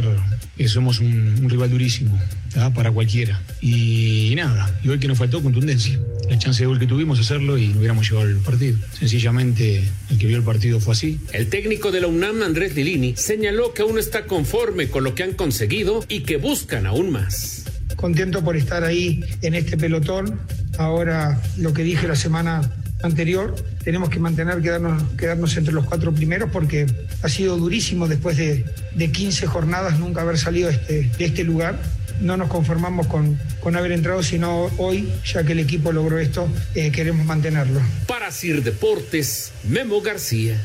que somos un, rival durísimo para cualquiera. Y, nada, igual que nos faltó contundencia. La chance de gol que tuvimos hacerlo y no hubiéramos llevado el partido. Sencillamente, el que vio el partido fue así. El técnico de la UNAM, Andrés Lilini, señaló que aún está conforme con lo que han conseguido y que buscan aún más. Contento por estar ahí en este pelotón. Ahora, lo que dije la semana anterior, tenemos que mantener, quedarnos, quedarnos entre los cuatro primeros porque ha sido durísimo después de, de 15 jornadas nunca haber salido este, de este lugar. No nos conformamos con, con haber entrado, sino hoy, ya que el equipo logró esto, eh, queremos mantenerlo. Para Sir Deportes, Memo García.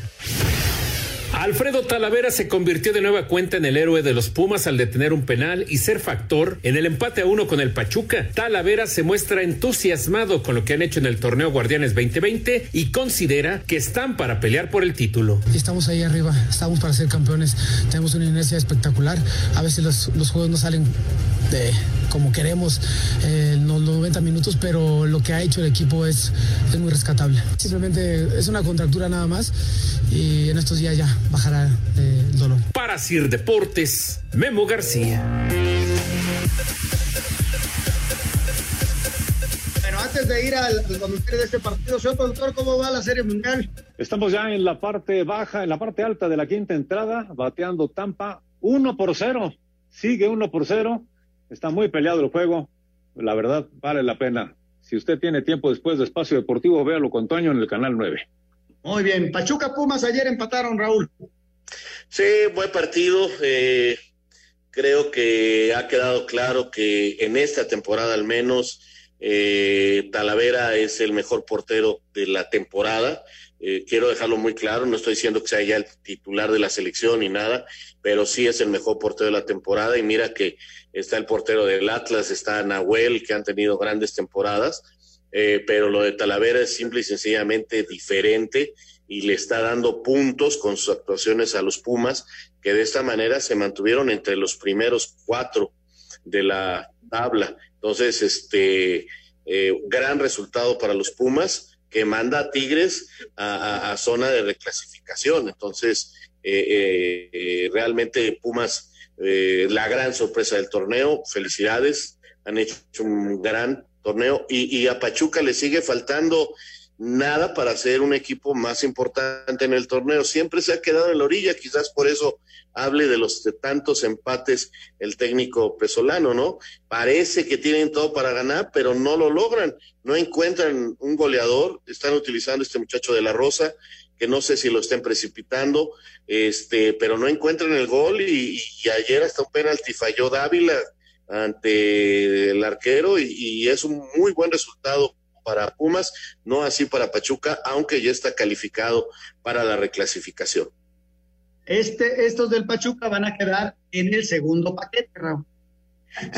Alfredo Talavera se convirtió de nueva cuenta en el héroe de los Pumas al detener un penal y ser factor en el empate a uno con el Pachuca. Talavera se muestra entusiasmado con lo que han hecho en el torneo Guardianes 2020 y considera que están para pelear por el título. Estamos ahí arriba, estamos para ser campeones, tenemos una inercia espectacular. A veces los, los juegos no salen de como queremos eh, los 90 minutos, pero lo que ha hecho el equipo es, es muy rescatable. Simplemente es una contractura nada más y en estos días ya bajará eh, el dolor. Para Sir Deportes, Memo García. Bueno, antes de ir al, al comentario de este partido, señor productor, ¿cómo va la Serie Mundial? Estamos ya en la parte baja, en la parte alta de la quinta entrada, bateando Tampa 1 por 0. Sigue 1 por 0. Está muy peleado el juego. La verdad, vale la pena. Si usted tiene tiempo después de Espacio Deportivo, véalo con Toño en el Canal 9. Muy bien, Pachuca Pumas ayer empataron, Raúl. Sí, buen partido. Eh, creo que ha quedado claro que en esta temporada al menos eh, Talavera es el mejor portero de la temporada. Eh, quiero dejarlo muy claro, no estoy diciendo que sea ya el titular de la selección ni nada, pero sí es el mejor portero de la temporada y mira que está el portero del Atlas, está Nahuel, que han tenido grandes temporadas, eh, pero lo de Talavera es simple y sencillamente diferente y le está dando puntos con sus actuaciones a los Pumas, que de esta manera se mantuvieron entre los primeros cuatro de la tabla. Entonces, este, eh, gran resultado para los Pumas que manda a Tigres a, zona de reclasificación. Entonces, eh, eh, realmente Pumas, la gran sorpresa del torneo, felicidades, han hecho un gran torneo y, y, a Pachuca le sigue faltando nada para ser un equipo más importante en el torneo. Siempre se ha quedado en la orilla, quizás por eso hable de los de tantos empates el técnico pesolano, ¿no? Parece que tienen todo para ganar, pero no lo logran. No encuentran un goleador, están utilizando este muchacho de la Rosa, que no sé si lo estén precipitando, este, pero no encuentran el gol y, y ayer hasta un penalti falló Dávila ante el arquero y, y es un muy buen resultado para Pumas, no así para Pachuca, aunque ya está calificado para la reclasificación. Este, estos del Pachuca van a quedar en el segundo paquete, Raúl.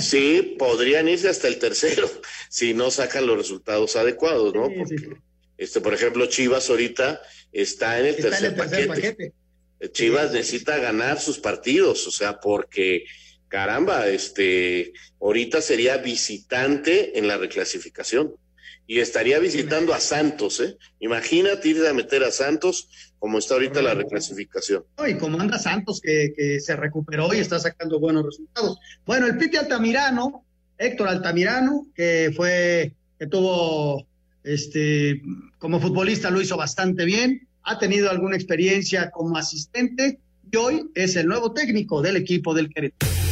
Sí, podrían irse hasta el tercero si no sacan los resultados adecuados, ¿no? Sí, Porque, sí, este, por ejemplo, Chivas ahorita está en el, Está tercer, en el tercer paquete. paquete. Chivas necesita ganar sus partidos, o sea, porque caramba, este, ahorita sería visitante en la reclasificación y estaría visitando a Santos, ¿eh? Imagínate ir a meter a Santos como está ahorita la reclasificación. Y como anda Santos, que, que se recuperó y está sacando buenos resultados. Bueno, el Piti Altamirano, Héctor Altamirano, que fue, que tuvo, este, como futbolista lo hizo bastante bien, ha tenido alguna experiencia como asistente y hoy es el nuevo técnico del equipo del Querétaro.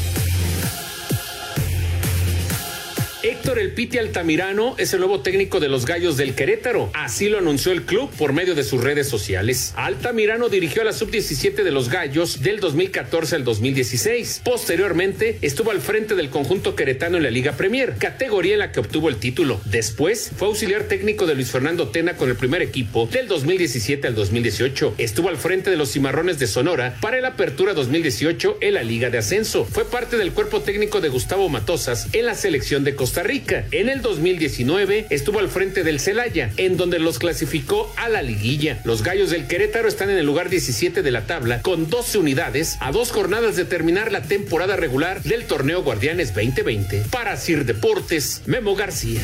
Héctor El Piti Altamirano es el nuevo técnico de los Gallos del Querétaro. Así lo anunció el club por medio de sus redes sociales. Altamirano dirigió a la sub-17 de los Gallos del 2014 al 2016. Posteriormente estuvo al frente del conjunto queretano en la Liga Premier, categoría en la que obtuvo el título. Después fue auxiliar técnico de Luis Fernando Tena con el primer equipo del 2017 al 2018. Estuvo al frente de los Cimarrones de Sonora para el Apertura 2018 en la Liga de Ascenso. Fue parte del cuerpo técnico de Gustavo Matosas en la selección de Costa Rica. En el 2019 estuvo al frente del Celaya, en donde los clasificó a la liguilla. Los Gallos del Querétaro están en el lugar 17 de la tabla con 12 unidades a dos jornadas de terminar la temporada regular del torneo Guardianes 2020. Para Sir Deportes, Memo García.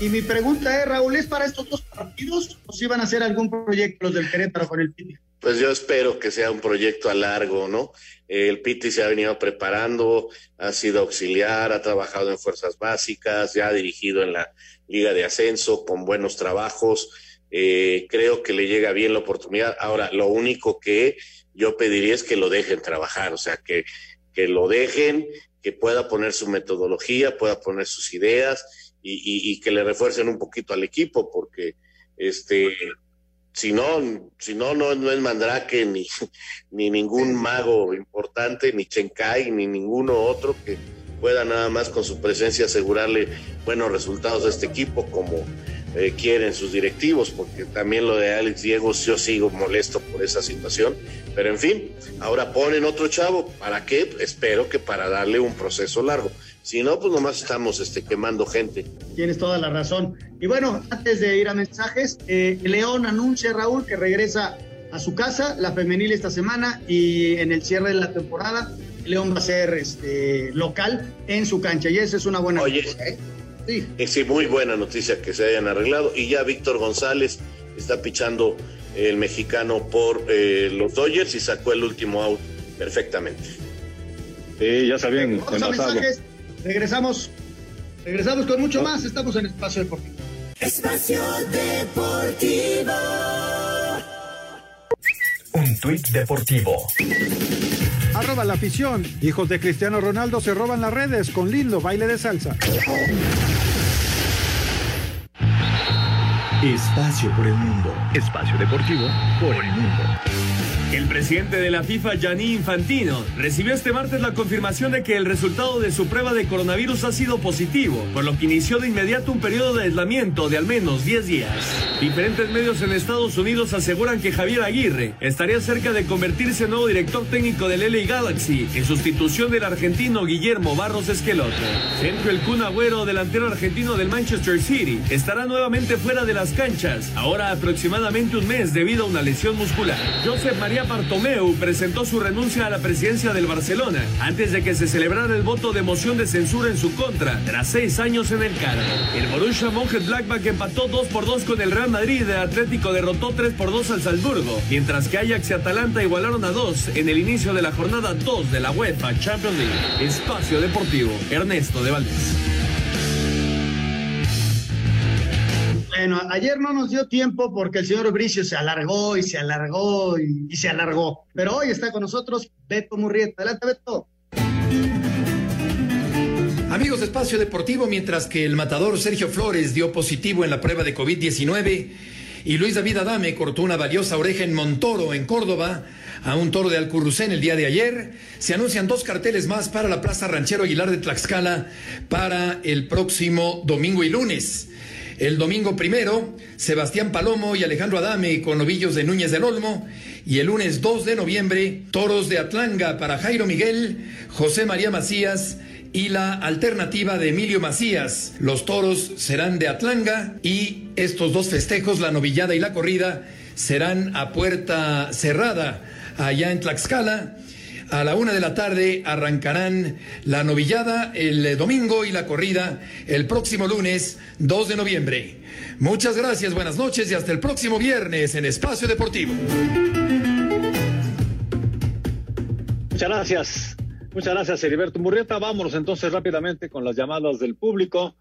Y mi pregunta es, Raúl, ¿es para estos dos partidos o si van a hacer algún proyecto los del Querétaro con el? Pues yo espero que sea un proyecto a largo, ¿no? El Piti se ha venido preparando, ha sido auxiliar, ha trabajado en fuerzas básicas, ya ha dirigido en la Liga de Ascenso con buenos trabajos. Eh, creo que le llega bien la oportunidad. Ahora, lo único que yo pediría es que lo dejen trabajar, o sea, que, que lo dejen, que pueda poner su metodología, pueda poner sus ideas y, y, y que le refuercen un poquito al equipo, porque este si no, si no, no, no es Mandrake ni, ni ningún mago importante, ni Chenkai, ni ninguno otro que pueda nada más con su presencia asegurarle buenos resultados a este equipo, como, eh, quieren sus directivos, porque también lo de Alex Diego yo sigo molesto por esa situación, pero en fin, ahora ponen otro chavo, ¿para qué? Espero que para darle un proceso largo. Si no, pues nomás estamos este, quemando gente. Tienes toda la razón. Y bueno, antes de ir a mensajes, eh, León anuncia, Raúl, que regresa a su casa, la femenil esta semana, y en el cierre de la temporada, León va a ser este, local en su cancha. Y esa es una buena Oye, noticia, ¿eh? Sí. Eh, sí, muy buena noticia que se hayan arreglado. Y ya Víctor González está pichando el mexicano por eh, los Dodgers y sacó el último out perfectamente. Sí, ya sabían Vamos a envasado. mensajes. Regresamos. Regresamos con mucho más. Estamos en Espacio Deportivo. Espacio Deportivo. Un tuit deportivo. Arroba la afición. Hijos de Cristiano Ronaldo se roban las redes con lindo baile de salsa. Espacio por el mundo. Espacio deportivo por el mundo. El presidente de la FIFA, Gianni Infantino, recibió este martes la confirmación de que el resultado de su prueba de coronavirus ha sido positivo, por lo que inició de inmediato un periodo de aislamiento de al menos 10 días. Diferentes medios en Estados Unidos aseguran que Javier Aguirre estaría cerca de convertirse en nuevo director técnico del LA Galaxy, en sustitución del argentino Guillermo Barros Esqueloto. Centro el Kun Agüero, delantero argentino del Manchester City, estará nuevamente fuera de las canchas, ahora aproximadamente un mes debido a una lesión muscular. Josep María Bartomeu presentó su renuncia a la presidencia del Barcelona antes de que se celebrara el voto de moción de censura en su contra, tras seis años en el cargo. El Borussia Mönchengladbach empató 2 por 2 con el Real Madrid, el Atlético derrotó 3 por 2 al Salzburgo, mientras que Ajax y Atalanta igualaron a 2 en el inicio de la jornada 2 de la UEFA Champions League. Espacio Deportivo, Ernesto de Valdés. Ayer no nos dio tiempo porque el señor Bricio se alargó y se alargó y, se alargó. Pero hoy está con nosotros Beto Murrieta. Adelante, Beto. Amigos de Espacio Deportivo, mientras que el matador Sergio Flores dio positivo en la prueba de COVID-19 y Luis David Adame cortó una valiosa oreja en Montoro, en Córdoba, a un toro de Alcurrucén el día de ayer, se anuncian dos carteles más para la Plaza Ranchero Aguilar de Tlaxcala para el próximo domingo y lunes. El domingo primero, Sebastián Palomo y Alejandro Adame con novillos de Núñez del Olmo. Y el lunes 2 de noviembre, toros de Atlanga para Jairo Miguel, José María Macías y la alternativa de Emilio Macías. Los toros serán de Atlanga y estos dos festejos, la novillada y la corrida, serán a puerta cerrada allá en Tlaxcala. A la una de la tarde arrancarán la novillada el eh, domingo y la corrida el próximo lunes 2 de noviembre. Muchas gracias, buenas noches y hasta el próximo viernes en Espacio Deportivo. Muchas gracias. Muchas gracias, Heriberto Murrieta. Vámonos entonces rápidamente con las llamadas del público.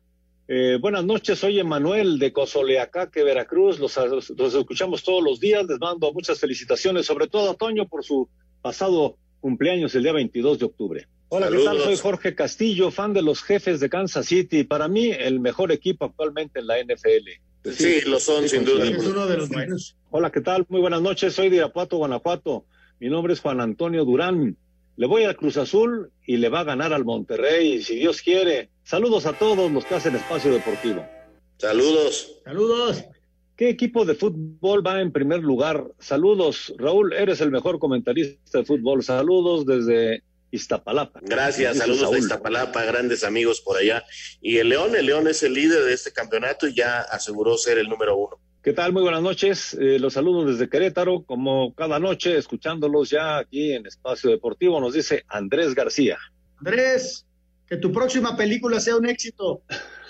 Eh, buenas noches, soy Emanuel de Cozoleacaque, Veracruz. Los, los escuchamos todos los días. Les mando muchas felicitaciones, sobre todo a Toño por su pasado cumpleaños el día 22 de octubre. Hola, ¿qué tal? Soy Jorge Castillo, fan de los jefes de Kansas City. Para mí, el mejor equipo actualmente en la NFL. Sí, lo son, sin duda. Es uno de los buenos. Hola, ¿qué tal? Muy buenas noches. Soy de Irapuato, Guanajuato. Mi nombre es Juan Antonio Durán. Le voy al Cruz Azul y le va a ganar al Monterrey, si Dios quiere. Saludos a todos los que hacen espacio deportivo. Saludos. Saludos. ¿Qué equipo de fútbol va en primer lugar? Saludos, Raúl, eres el mejor comentarista de fútbol. Saludos desde Iztapalapa. Gracias, saludos Saúl. Iztapalapa, grandes amigos por allá. Y el León, el León es el líder de este campeonato y ya aseguró ser el número uno. ¿Qué tal? Muy buenas noches. Eh, los saludos desde Querétaro, como cada noche, escuchándolos ya aquí en Espacio Deportivo, nos dice Andrés García. Andrés, que tu próxima película sea un éxito.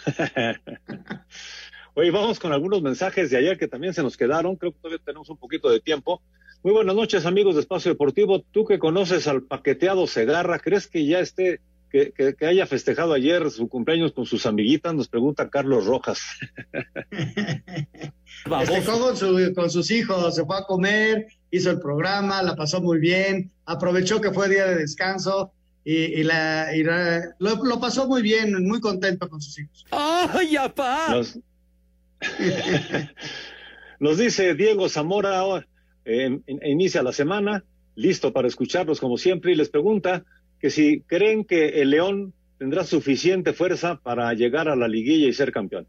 Oye, vamos con algunos mensajes de ayer que también se nos quedaron. Creo que todavía tenemos un poquito de tiempo. Muy buenas noches, amigos de Espacio Deportivo. Tú que conoces al paqueteado Segarra, ¿crees que ya esté, que, que- que haya festejado ayer su cumpleaños con sus amiguitas? Nos pregunta Carlos Rojas. Festejó con, su- con sus hijos, se fue a comer, hizo el programa, la pasó muy bien, aprovechó que fue día de descanso y, y la, y la- lo, lo pasó muy bien, muy contento con sus hijos. ¡Ay, apá! Nos, nos dice Diego Zamora, in- inicia la semana, listo para escucharlos como siempre, y les pregunta que si creen que el León tendrá suficiente fuerza para llegar a la liguilla y ser campeón.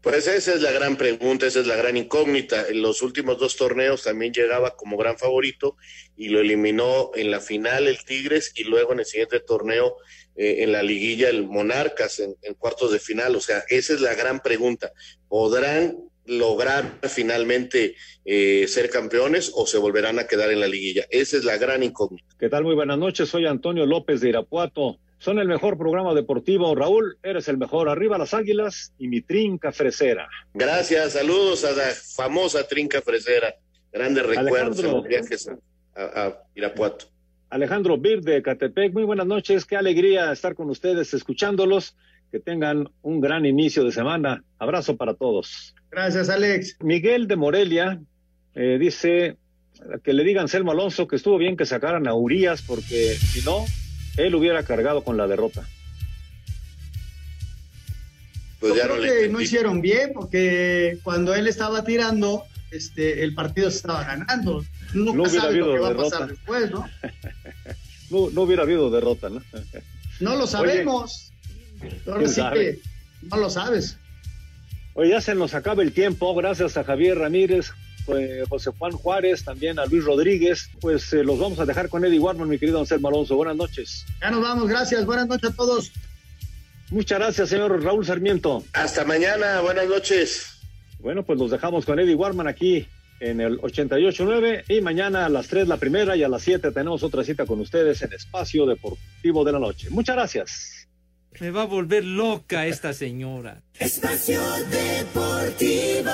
Pues esa es la gran pregunta, esa es la gran incógnita. En los últimos dos torneos también llegaba como gran favorito y lo eliminó en la final el Tigres y luego en el siguiente torneo eh, en la liguilla el Monarcas en, en cuartos de final. O sea, esa es la gran pregunta. ¿Podrán lograr finalmente eh, ser campeones o se volverán a quedar en la liguilla? Esa es la gran incógnita. ¿Qué tal? Muy buenas noches. Soy Antonio López de Irapuato. Son el mejor programa deportivo. Raúl, eres el mejor. Arriba las águilas y mi trinca fresera. Gracias, saludos a la famosa trinca fresera. Grandes recuerdos en los viajes a Irapuato. Alejandro Bir de Catepec, muy buenas noches. Qué alegría estar con ustedes escuchándolos. Que tengan un gran inicio de semana. Abrazo para todos. Gracias, Alex. Miguel de Morelia eh, dice que le digan Selmo Alonso que estuvo bien que sacaran a Urias porque si no, él hubiera cargado con la derrota. Pues Yo creo no que no hicieron bien porque cuando él estaba tirando, este, el partido se estaba ganando. Nunca no hubiera sabe habido lo que va derrota. a pasar después, ¿no? no, no hubiera habido derrota, ¿no? No lo sabemos. Ahora ¿quién sí sabe? que no lo sabes. Oye, ya se nos acaba el tiempo, gracias a Javier Ramírez, eh, José Juan Juárez, también a Luis Rodríguez. Pues eh, los vamos a dejar con Eddie Warman, mi querido Anselmo Alonso. Buenas noches. Ya nos vamos, gracias. Buenas noches a todos. Muchas gracias, señor Raúl Sarmiento. Hasta mañana, buenas noches. Bueno, pues los dejamos con Eddie Warman aquí en el 88.9 y mañana a las 3 la primera y a las 7 tenemos otra cita con ustedes en Espacio Deportivo de la Noche. Muchas gracias. Me va a volver loca esta señora. Espacio Deportivo.